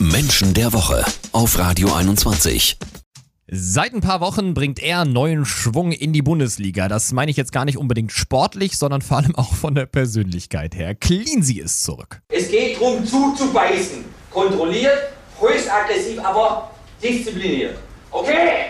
Menschen der Woche auf Radio 21. Seit ein paar Wochen bringt er neuen Schwung in die Bundesliga. Das meine ich jetzt gar nicht unbedingt sportlich, sondern vor allem auch von der Persönlichkeit her. Cleansy ist zurück. Es geht darum, zuzubeißen. Kontrolliert, höchst aggressiv, aber diszipliniert. Okay?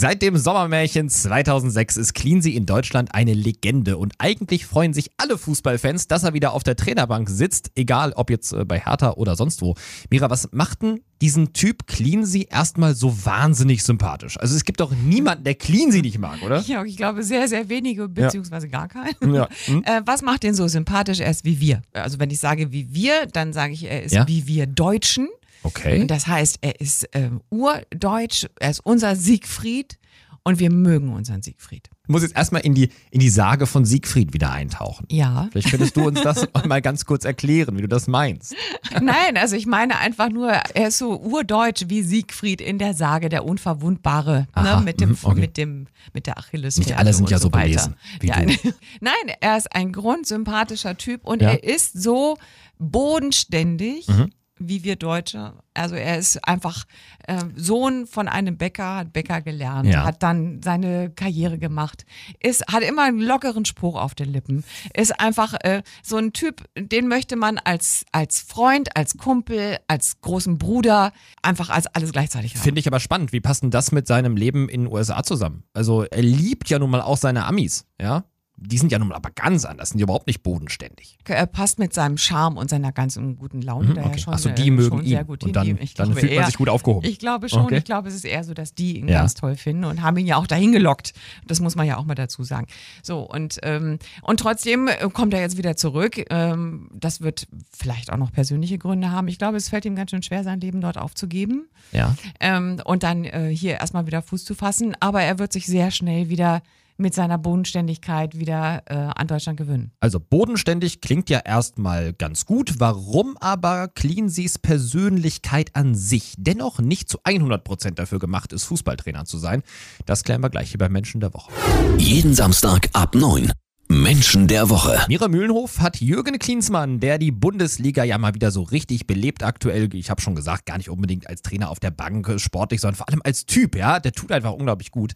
Seit dem Sommermärchen 2006 ist Cleansy in Deutschland eine Legende und eigentlich freuen sich alle Fußballfans, dass er wieder auf der Trainerbank sitzt, egal ob jetzt äh, bei Hertha oder sonst wo. Mira, was macht denn diesen Typ Cleansy erstmal so wahnsinnig sympathisch? Also es gibt doch niemanden, der Cleansy nicht mag, oder? Ja, ich glaube sehr, sehr wenige, beziehungsweise gar keinen. Ja. Hm? Äh, was macht den so sympathisch? Er ist wie wir. Also wenn ich sage wie wir, dann sage ich, er ist Ja. wie wir Deutschen. Okay. Und das heißt, er ist ähm, urdeutsch, er ist unser Siegfried und wir mögen unseren Siegfried. Ich muss jetzt erstmal in die, in die Sage von Siegfried wieder eintauchen. Ja. Vielleicht könntest du uns das mal ganz kurz erklären, wie du das meinst. Nein, also ich meine einfach nur, er ist so urdeutsch wie Siegfried in der Sage, der Unverwundbare, Aha, ne, mit dem, mhm, okay. mit dem, mit der Achilles. Nicht alle sind ja so weiter. belesen wie ja, du. Nein, er ist ein grundsympathischer Typ und Ja. er ist so bodenständig. Mhm. Wie wir Deutsche. Also er ist einfach äh, Sohn von einem Bäcker, hat Bäcker gelernt, Ja. hat dann seine Karriere gemacht, ist, hat immer einen lockeren Spruch auf den Lippen, ist einfach äh, so ein Typ, den möchte man als, als Freund, als Kumpel, als großen Bruder, einfach als alles gleichzeitig haben. Finde ich aber spannend. Wie passt denn das mit seinem Leben in den USA zusammen? Also er liebt ja nun mal auch seine Amis, ja? Die sind ja nun mal aber ganz anders, sind ja überhaupt nicht bodenständig. Er passt mit seinem Charme und seiner ganzen guten Laune da ja Mhm, Okay. schon, Achso, äh, die mögen schon ihn. Und dann. Ich dann glaube fühlt man eher- sich gut aufgehoben. Ich glaube schon. Okay. Ich glaube, es ist eher so, dass die ihn Ja. ganz toll finden und haben ihn ja auch dahin gelockt. Das muss man ja auch mal dazu sagen. So, und, ähm, und trotzdem äh, kommt er jetzt wieder zurück. Ähm, das wird vielleicht auch noch persönliche Gründe haben. Ich glaube, es fällt ihm ganz schön schwer, sein Leben dort aufzugeben. ja. Ähm, und dann äh, hier erstmal wieder Fuß zu fassen. Aber er wird sich sehr schnell wieder mit seiner Bodenständigkeit wieder äh, an Deutschland gewöhnen. Also bodenständig klingt ja erstmal ganz gut. Warum aber Cleansys Persönlichkeit an sich dennoch nicht zu 100% dafür gemacht ist, Fußballtrainer zu sein, das klären wir gleich hier bei Menschen der Woche. Jeden Samstag ab 9. Menschen der Woche. Mira Mühlenhof hat Jürgen Klinsmann, der die Bundesliga ja mal wieder so richtig belebt aktuell, ich habe schon gesagt, gar nicht unbedingt als Trainer auf der Bank äh, sportlich, sondern vor allem als Typ, ja, der tut einfach unglaublich gut.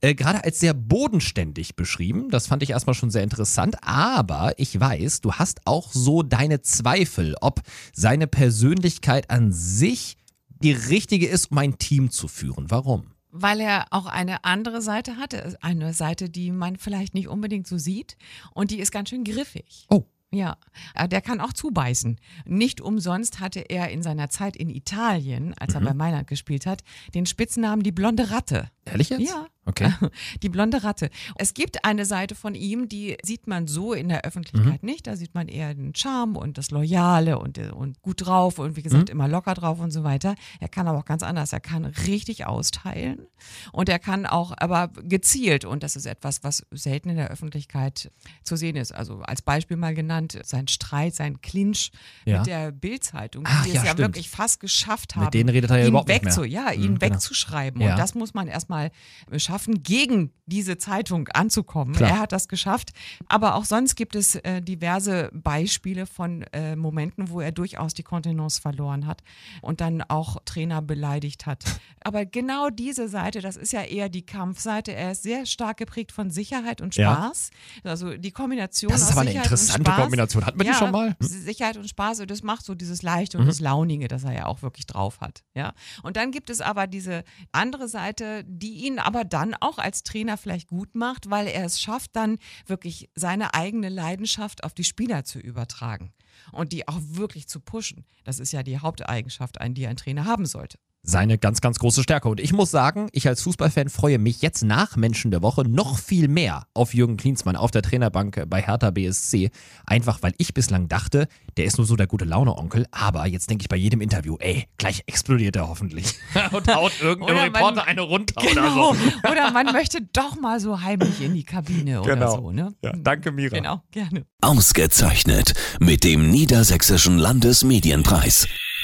Äh, Gerade als sehr bodenständig beschrieben, das fand ich erstmal schon sehr interessant, aber ich weiß, du hast auch so deine Zweifel, ob seine Persönlichkeit an sich die richtige ist, um ein Team zu führen. Warum? Weil er auch eine andere Seite hatte, eine Seite, die man vielleicht nicht unbedingt so sieht und die ist ganz schön griffig. Oh. Ja, äh, der kann auch zubeißen. Nicht umsonst hatte er in seiner Zeit in Italien, als er bei Mailand gespielt hat, den Spitznamen die blonde Ratte. Ehrlich jetzt? Ja. Okay. Die blonde Ratte. Es gibt eine Seite von ihm, die sieht man so in der Öffentlichkeit nicht. Da sieht man eher den Charme und das Loyale und, und gut drauf und wie gesagt immer locker drauf und so weiter. Er kann aber auch ganz anders. Er kann richtig austeilen und er kann auch aber gezielt und das ist etwas, was selten in der Öffentlichkeit zu sehen ist. Also als Beispiel mal genannt, sein Streit, sein Clinch Ja. mit der Bildzeitung, die ja, es ja stimmt. wirklich fast geschafft Mit haben, denen redet er ja ihn überhaupt nicht mehr. wegzu, ja, ihn Mhm, genau. wegzuschreiben. Ja. Und das muss man erstmal schaffen, gegen diese Zeitung anzukommen. Klar. Er hat das geschafft. Aber auch sonst gibt es äh, diverse Beispiele von äh, Momenten, wo er durchaus die Kontenance verloren hat und dann auch Trainer beleidigt hat. Aber genau diese Seite, das ist ja eher die Kampfseite. Er ist sehr stark geprägt von Sicherheit und Ja. Spaß. Also die Kombination Das ist aber eine Sicherheit interessante. Kombination. Hatten wir die ja, schon mal? Hm? Sicherheit und Spaß, und das macht so dieses Leichte und das Launige, das er ja auch wirklich drauf hat. Ja? Und dann gibt es aber diese andere Seite, die ihn aber dann auch als Trainer vielleicht gut macht, weil er es schafft, dann wirklich seine eigene Leidenschaft auf die Spieler zu übertragen und die auch wirklich zu pushen. Das ist ja die Haupteigenschaft, die ein Trainer haben sollte. Seine ganz, ganz große Stärke. Und ich muss sagen, ich als Fußballfan freue mich jetzt nach Menschen der Woche noch viel mehr auf Jürgen Klinsmann auf der Trainerbank bei Hertha BSC. Einfach weil ich bislang dachte, der ist nur so der gute Laune-Onkel. Aber jetzt denke ich bei jedem Interview, ey, gleich explodiert er hoffentlich. Und haut irgendeinem man- Reporter eine runter Genau. oder so. Oder man möchte doch mal so heimlich in die Kabine oder Genau. so. Ne? Ja, danke, Mira. Genau, gerne. Ausgezeichnet mit dem Niedersächsischen Landesmedienpreis.